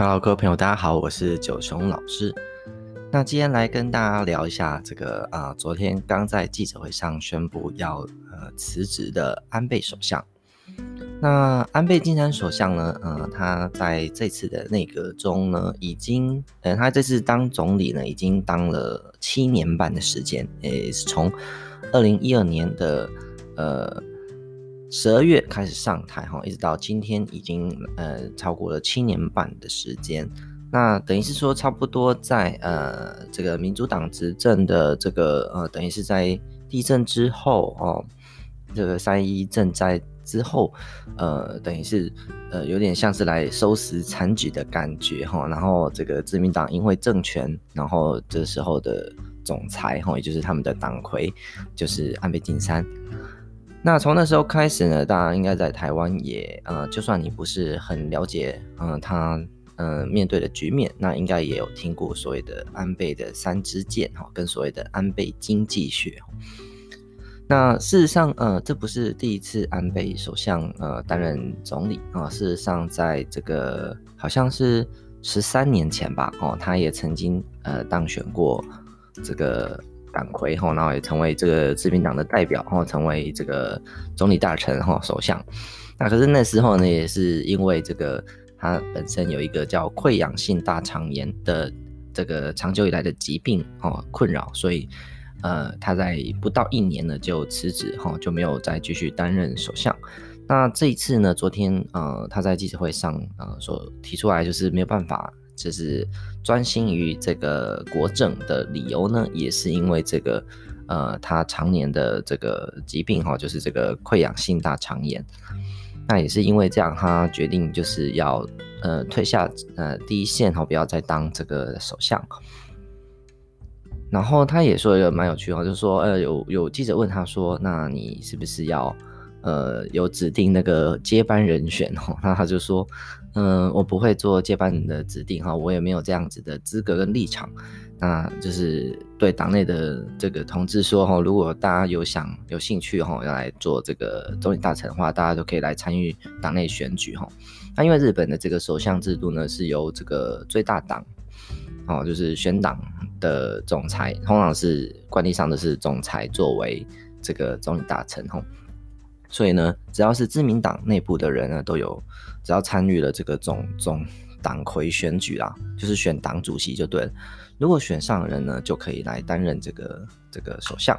Hello，各位朋友，大家好，我是九雄老师。那今天来跟大家聊一下这个啊、昨天刚在记者会上宣布要呃辞职的安倍首相。那安倍晋三首相呢，呃，他在这次的内阁中呢，已经呃，他这次当总理呢，已经当了七年半的时间，也是从二零一二年的呃。十二月开始上台哈，一直到今天已经呃超过了七年半的时间。那等于是说，差不多在呃这个民主党执政的这个呃，等于是在地震之后哦，这个三一震灾之后，呃，等于是呃有点像是来收拾残局的感觉哈。然后这个自民党因为政权，然后这时候的总裁哈，也就是他们的党魁，就是安倍晋三。那从那时候开始呢，大家应该在台湾也，呃，就算你不是很了解，嗯、呃，他，嗯、呃，面对的局面，那应该也有听过所谓的安倍的三支箭，哈，跟所谓的安倍经济学。那事实上，呃，这不是第一次安倍首相，呃，担任总理啊、事实上，在这个好像是十三年前吧，哦，他也曾经，呃，当选过这个。党魁哈，然后也成为这个自民党的代表，然后成为这个总理大臣哈，首相。那可是那时候呢，也是因为这个他本身有一个叫溃疡性大肠炎的这个长久以来的疾病哦困扰，所以呃他在不到一年呢就辞职哈，就没有再继续担任首相。那这一次呢，昨天呃他在记者会上呃所提出来就是没有办法。就是专心于这个国政的理由呢，也是因为这个，呃，他常年的这个疾病哈，就是这个溃疡性大肠炎。那也是因为这样，他决定就是要呃退下呃第一线哈，不要再当这个首相。然后他也说一个蛮有趣的话，就是说呃有有记者问他说，那你是不是要呃有指定那个接班人选哦？那他就说。嗯，我不会做接班人的指定哈，我也没有这样子的资格跟立场。那就是对党内的这个同志说哈，如果大家有想有兴趣哈，要来做这个总理大臣的话，大家都可以来参与党内选举哈。那因为日本的这个首相制度呢，是由这个最大党哦，就是选党的总裁，通常是惯例上的是总裁作为这个总理大臣哈。所以呢，只要是自民党内部的人呢，都有只要参与了这个总总党魁选举啦，就是选党主席就对了。如果选上的人呢，就可以来担任这个这个首相。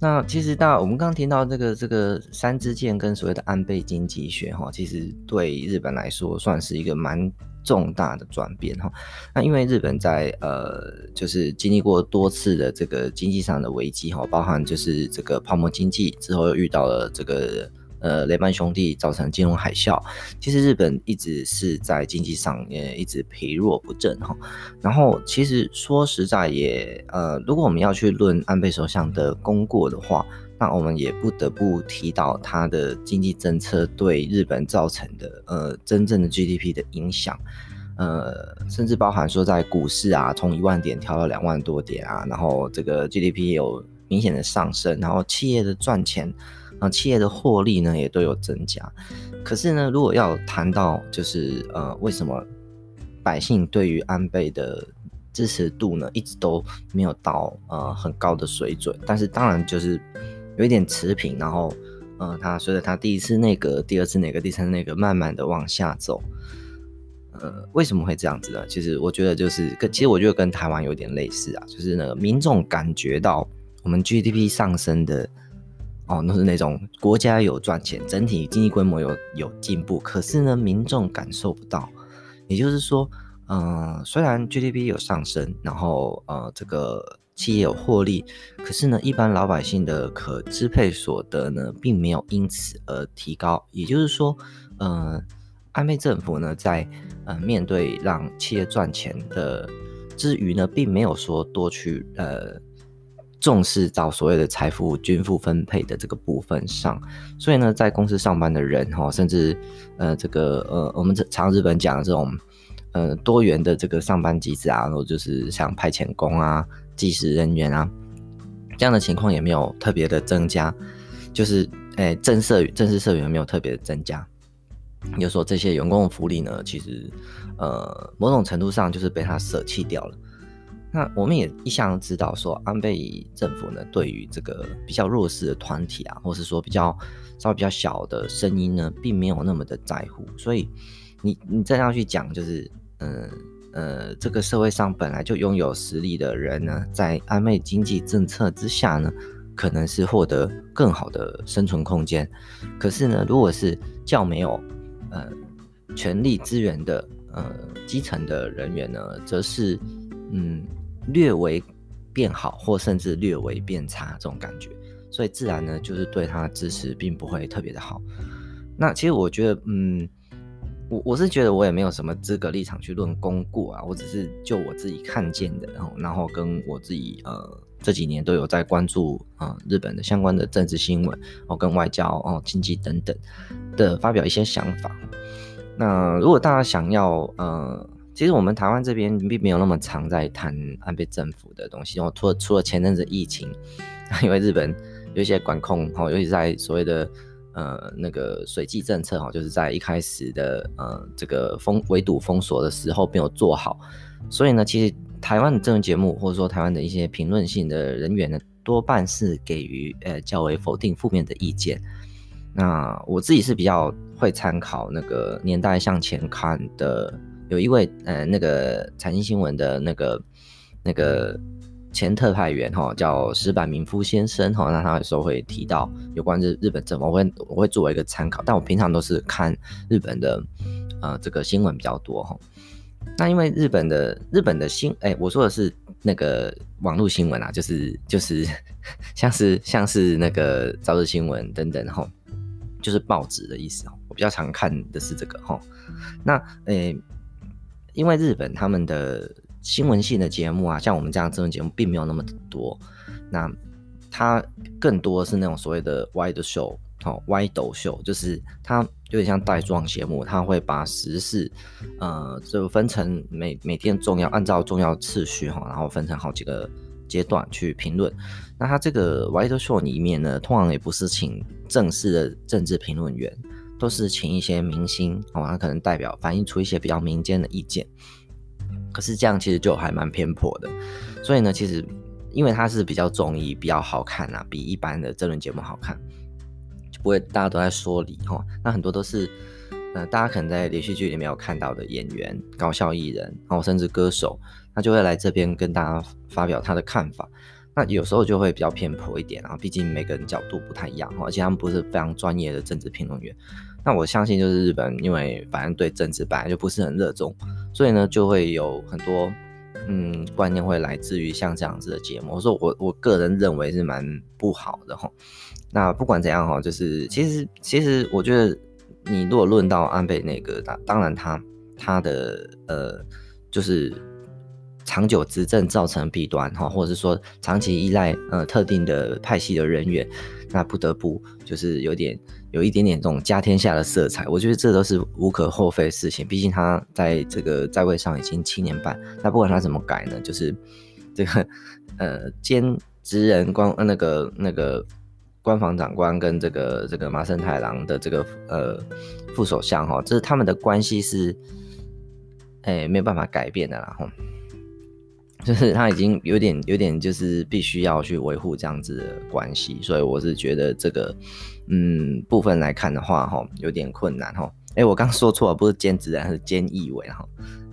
那其实大我们刚刚听到这个这个三支箭跟所谓的安倍经济学哈，其实对日本来说算是一个蛮重大的转变哈。那因为日本在呃就是经历过多次的这个经济上的危机哈，包含就是这个泡沫经济之后又遇到了这个。呃，雷曼兄弟造成金融海啸，其实日本一直是在经济上也一直疲弱不振哈。然后其实说实在也，呃，如果我们要去论安倍首相的功过的话，那我们也不得不提到他的经济政策对日本造成的呃真正的 GDP 的影响，呃，甚至包含说在股市啊，从一万点跳到两万多点啊，然后这个 GDP 有明显的上升，然后企业的赚钱。啊，企业的获利呢也都有增加，可是呢，如果要谈到就是呃，为什么百姓对于安倍的支持度呢一直都没有到呃很高的水准？但是当然就是有一点持平，然后呃，他随着他第一次内阁、第二次内阁、第三次内阁慢慢的往下走，呃，为什么会这样子呢？其实我觉得就是跟其实我觉得跟台湾有点类似啊，就是那个民众感觉到我们 GDP 上升的。哦，那是那种国家有赚钱，整体经济规模有有进步，可是呢，民众感受不到。也就是说，呃，虽然 GDP 有上升，然后呃，这个企业有获利，可是呢，一般老百姓的可支配所得呢，并没有因此而提高。也就是说，呃，安倍政府呢，在呃面对让企业赚钱的之余呢，并没有说多去呃。重视到所谓的财富均富分配的这个部分上，所以呢，在公司上班的人哈，甚至呃这个呃我们常日本讲的这种呃多元的这个上班机制啊，然后就是像派遣工啊、计时人员啊这样的情况也没有特别的增加，就是诶正社正式社员没有特别的增加。也就说这些员工的福利呢，其实呃某种程度上就是被他舍弃掉了。那我们也一向知道说，安倍政府呢，对于这个比较弱势的团体啊，或是说比较稍微比较小的声音呢，并没有那么的在乎。所以你你这样去讲，就是嗯呃，呃，这个社会上本来就拥有实力的人呢，在安倍经济政策之下呢，可能是获得更好的生存空间。可是呢，如果是较没有呃权力资源的呃基层的人员呢，则是嗯。略微变好，或甚至略微变差这种感觉，所以自然呢，就是对他的支持并不会特别的好。那其实我觉得，嗯，我我是觉得我也没有什么资格立场去论功过啊，我只是就我自己看见的，然后然后跟我自己呃这几年都有在关注啊、日本的相关的政治新闻哦，跟外交哦、经济等等的发表一些想法。那如果大家想要呃。其实我们台湾这边并没有那么常在谈安倍政府的东西，然后除了除了前阵子疫情，因为日本有一些管控，哈，尤其在所谓的呃那个水际政策，哈，就是在一开始的呃这个封围堵封锁的时候没有做好，所以呢，其实台湾的政治节目或者说台湾的一些评论性的人员呢，多半是给予呃较为否定负面的意见。那我自己是比较会参考那个年代向前看的。有一位呃，那个财经新闻的那个那个前特派员哈，叫石坂民夫先生哈，那他有时候会提到有关日日本政府，我会我会作为一个参考，但我平常都是看日本的呃这个新闻比较多哈。那因为日本的日本的新哎、我说的是那个网络新闻啊，就是就是 像是像是那个朝日新闻等等哈，就是报纸的意思哦。我比较常看的是这个哈。那诶。因为日本他们的新闻性的节目啊，像我们这样这种节目并没有那么多，那它更多是那种所谓的 wide show，哦，wide show，就是它有点像带状节目，它会把时事，呃，就分成每每天重要，按照重要次序哈，然后分成好几个阶段去评论。那它这个 wide show 里面呢，通常也不是请正式的政治评论员。都是请一些明星哦，他可能代表反映出一些比较民间的意见，可是这样其实就还蛮偏颇的。所以呢，其实因为它是比较综艺，比较好看啊，比一般的这轮节目好看，就不会大家都在说理哈。那很多都是呃，大家可能在连续剧里面有看到的演员、搞笑艺人，然后甚至歌手，他就会来这边跟大家发表他的看法。那有时候就会比较偏颇一点啊，毕竟每个人角度不太一样，而且他们不是非常专业的政治评论员。那我相信就是日本，因为反正对政治本来就不是很热衷，所以呢就会有很多嗯观念会来自于像这样子的节目。我说我我个人认为是蛮不好的哈。那不管怎样哈，就是其实其实我觉得你如果论到安倍内阁，当当然他他的呃就是。长久执政造成弊端哈，或者是说长期依赖呃特定的派系的人员，那不得不就是有点有一点点这种家天下的色彩。我觉得这都是无可厚非的事情，毕竟他在这个在位上已经七年半。那不管他怎么改呢，就是这个 呃兼职人官呃那个那个官房长官跟这个这个麻生太郎的这个呃副首相哈，这是他们的关系是哎、没有办法改变的啦哈。就是他已经有点有点就是必须要去维护这样子的关系，所以我是觉得这个嗯部分来看的话哈，有点困难哈。哎、我刚说错了，不是兼职人，是兼义委哈，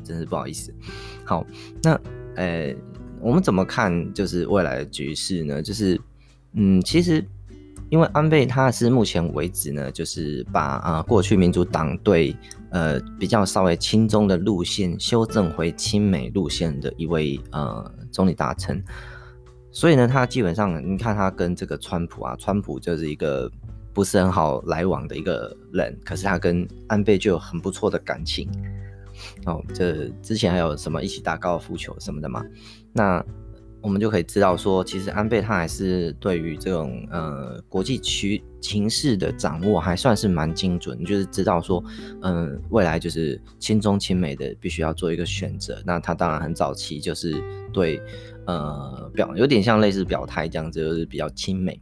真是不好意思。好，那呃、我们怎么看就是未来的局势呢？就是嗯，其实。因为安倍他是目前为止呢，就是把啊过去民主党对呃比较稍微亲中的路线修正回亲美路线的一位呃总理大臣，所以呢，他基本上你看他跟这个川普啊，川普就是一个不是很好来往的一个人，可是他跟安倍就有很不错的感情哦，这之前还有什么一起打高尔夫球什么的嘛，那。我们就可以知道说，其实安倍他还是对于这种呃国际局情势的掌握还算是蛮精准，就是知道说，嗯、未来就是亲中亲美的必须要做一个选择。那他当然很早期就是对呃表有点像类似表态这样子，就是比较亲美。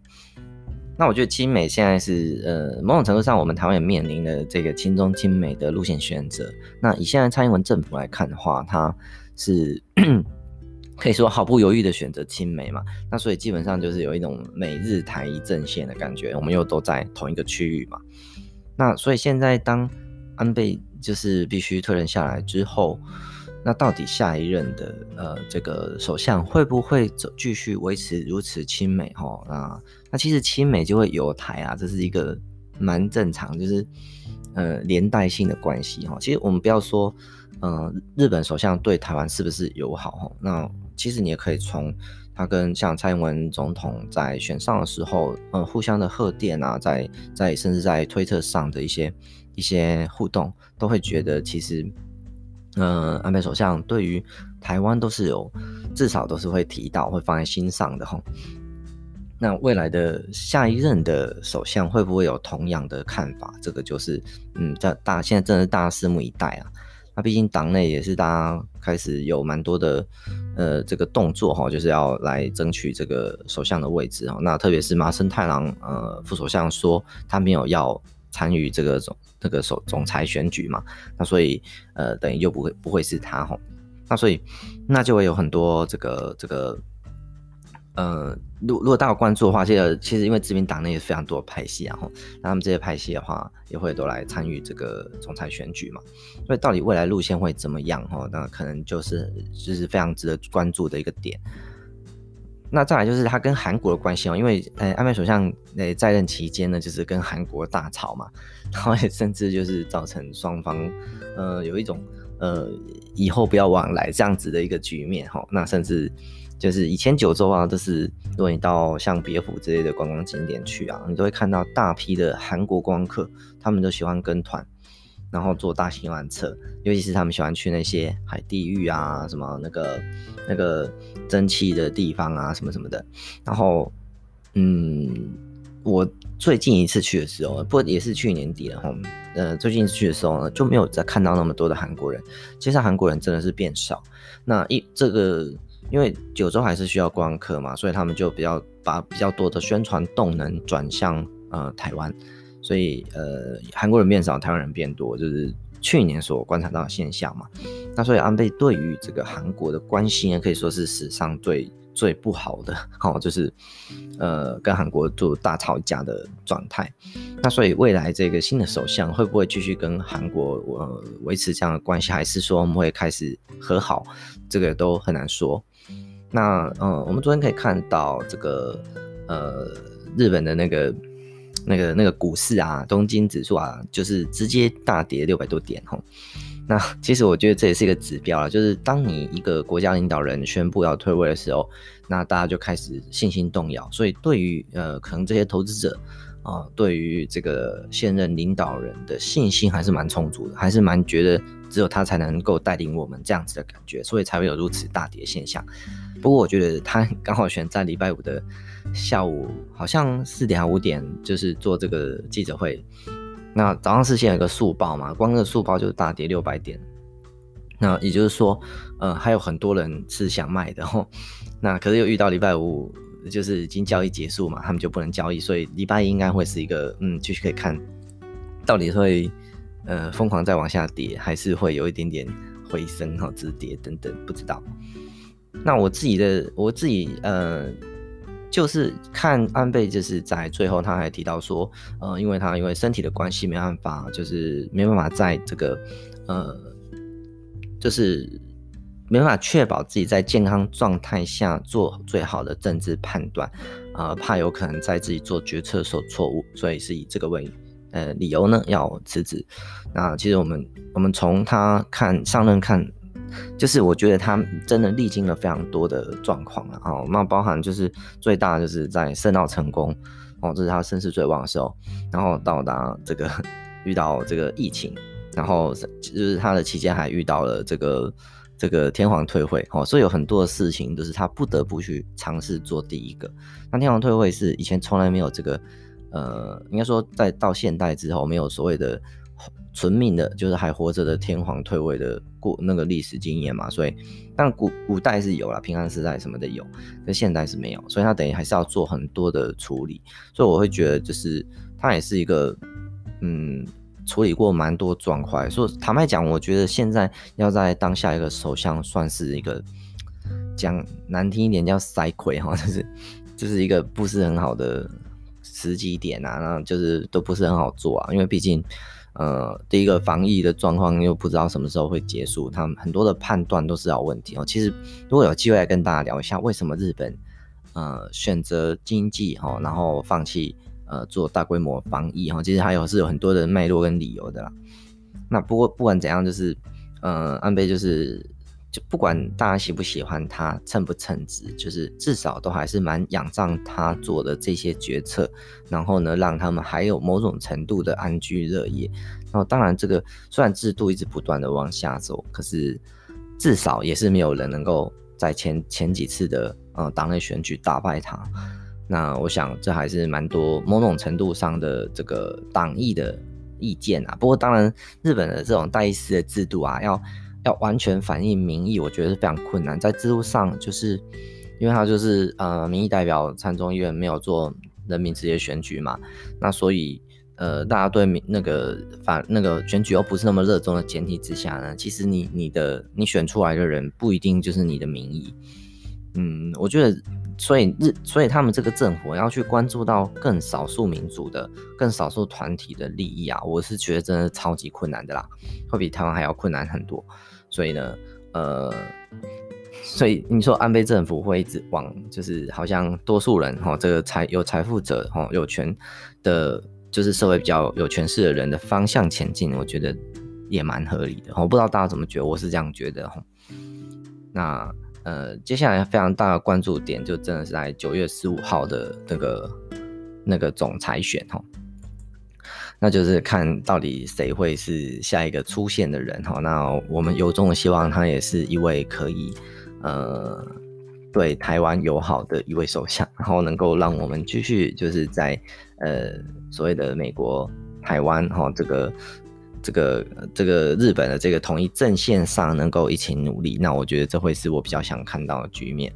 那我觉得亲美现在是呃某种程度上，我们台湾也面临了这个亲中亲美的路线选择。那以现在蔡英文政府来看的话，它是可以说毫不犹豫的选择亲美嘛。那所以基本上就是有一种美日台一阵线的感觉，我们又都在同一个区域嘛。那所以现在当安倍就是必须退任下来之后。那到底下一任的呃这个首相会不会走继续维持如此亲美哈？那那其实亲美就会有台啊，这是一个蛮正常，就是呃连带性的关系哈。其实我们不要说呃日本首相对台湾是不是友好哈，那其实你也可以从他跟像蔡英文总统在选上的时候，嗯互相的贺电啊，在在甚至在推特上的一些一些互动，都会觉得其实。嗯，安倍首相对于台湾都是有，至少都是会提到，会放在心上的哈。那未来的下一任的首相会不会有同样的看法？这个就是，嗯，在大现在真的是大家拭目以待啊。那毕竟党内也是大家开始有蛮多的，呃，这个动作哈，就是要来争取这个首相的位置哈。那特别是麻生太郎，呃，副首相说他没有要。参与这个总这个首总裁选举嘛，那所以呃等于就不会不会是他吼，那所以那就会有很多这个这个呃，如如果大家关注的话，这个其实因为自民党内也非常多的派系啊吼，那他们这些派系的话也会都来参与这个总裁选举嘛，所以到底未来路线会怎么样吼，那可能就是就是非常值得关注的一个点。那再来就是他跟韩国的关系哦，因为呃安倍首相呃在任期间呢，就是跟韩国大吵嘛，然后也甚至就是造成双方呃有一种呃以后不要往来这样子的一个局面哈。那甚至就是以前九州啊，都是如果你到像别府之类的观光景点去啊，你都会看到大批的韩国观光客，他们都喜欢跟团。然后坐大型缆车，尤其是他们喜欢去那些海地狱啊，什么那个那个蒸汽的地方啊，什么什么的。然后，嗯，我最近一次去的时候，不也是去年底了哈。呃，最近去的时候呢，就没有再看到那么多的韩国人。其实韩国人真的是变少。那一这个，因为九州还是需要观光客嘛，所以他们就比较把比较多的宣传动能转向呃台湾。所以，呃，韩国人变少，台湾人变多，就是去年所观察到的现象嘛。那所以安倍对于这个韩国的关系呢，可以说是史上最最不好的，好，就是呃跟韩国做大吵架的状态。那所以未来这个新的首相会不会继续跟韩国呃维持这样的关系，还是说我们会开始和好？这个都很难说。那呃，我们昨天可以看到这个呃日本的那个。那个那个股市啊，东京指数啊，就是直接大跌六百多点吼。那其实我觉得这也是一个指标啊，就是当你一个国家领导人宣布要退位的时候，那大家就开始信心动摇。所以对于呃，可能这些投资者啊、对于这个现任领导人的信心还是蛮充足的，还是蛮觉得只有他才能够带领我们这样子的感觉，所以才会有如此大跌现象。不过我觉得他刚好选在礼拜五的。下午好像四点还五点，就是做这个记者会。那早上事先有个速报嘛，光个速报就是大跌六百点。那也就是说，呃，还有很多人是想卖的吼。那可是又遇到礼拜五，就是已经交易结束嘛，他们就不能交易，所以礼拜一应该会是一个，嗯，继续可以看到底会呃疯狂再往下跌，还是会有一点点回升哈，止跌等等，不知道。那我自己的我自己呃。就是看安倍，就是在最后他还提到说，呃，因为他因为身体的关系没办法，就是没办法在这个，呃，就是没办法确保自己在健康状态下做最好的政治判断，啊、怕有可能在自己做决策的时候错误，所以是以这个为呃理由呢要辞职。那其实我们我们从他看上任看。就是我觉得他真的历经了非常多的状况了啊，那包含就是最大就是在圣奥成功哦，这是他声势最旺的时候，然后到达这个遇到这个疫情，然后就是他的期间还遇到了这个这个天皇退位哦，所以有很多的事情都是他不得不去尝试做第一个。那天皇退位是以前从来没有这个呃，应该说在到现代之后没有所谓的。存命的，就是还活着的天皇退位的过那个历史经验嘛，所以但古古代是有了平安时代什么的有，但现代是没有，所以他等于还是要做很多的处理，所以我会觉得就是他也是一个嗯处理过蛮多状况，所以坦白讲，我觉得现在要在当下一个首相算是一个讲难听一点叫塞亏哈，就是就是一个不是很好的十几点啊，那就是都不是很好做啊，因为毕竟。呃，第一个防疫的状况又不知道什么时候会结束，他们很多的判断都是有问题哦。其实如果有机会来跟大家聊一下，为什么日本呃选择经济哈，然后放弃呃做大规模防疫哈，其实还有是有很多的脉络跟理由的啦。那不过不管怎样，就是呃安倍就是。就不管大家喜不喜欢他，称不称职，就是至少都还是蛮仰仗他做的这些决策，然后呢，让他们还有某种程度的安居乐业。然后当然，这个虽然制度一直不断的往下走，可是至少也是没有人能够在前前几次的呃党内选举打败他。那我想这还是蛮多某种程度上的这个党意的意见啊。不过当然，日本的这种代议士的制度啊，要。要完全反映民意，我觉得是非常困难。在制度上，就是因为他就是呃，民意代表参众议院没有做人民直接选举嘛，那所以呃，大家对民那个反那个选举又不是那么热衷的前提之下呢，其实你你的你选出来的人不一定就是你的民意。嗯，我觉得，所以日所以他们这个政府要去关注到更少数民族的、更少数团体的利益啊，我是觉得真的超级困难的啦，会比台湾还要困难很多。所以呢，呃，所以你说安倍政府会一直往就是好像多数人哈，这个财有财富者哈，有权的，就是社会比较有权势的人的方向前进，我觉得也蛮合理的。我不知道大家怎么觉得，我是这样觉得哈。那呃，接下来非常大的关注点就真的是在九月十五号的那个那个总裁选哈。那就是看到底谁会是下一个出现的人哈。那我们由衷的希望他也是一位可以呃对台湾友好的一位首相，然后能够让我们继续就是在呃所谓的美国台湾哈这个这个这个日本的这个统一阵线上能够一起努力。那我觉得这会是我比较想看到的局面。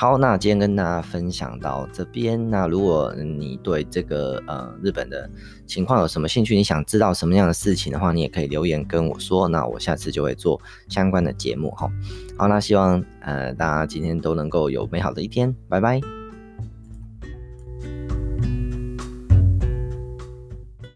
好，那今天跟大家分享到这边。那如果你对这个呃日本的情况有什么兴趣，你想知道什么样的事情的话，你也可以留言跟我说。那我下次就会做相关的节目哈。好，那希望呃大家今天都能够有美好的一天，拜拜。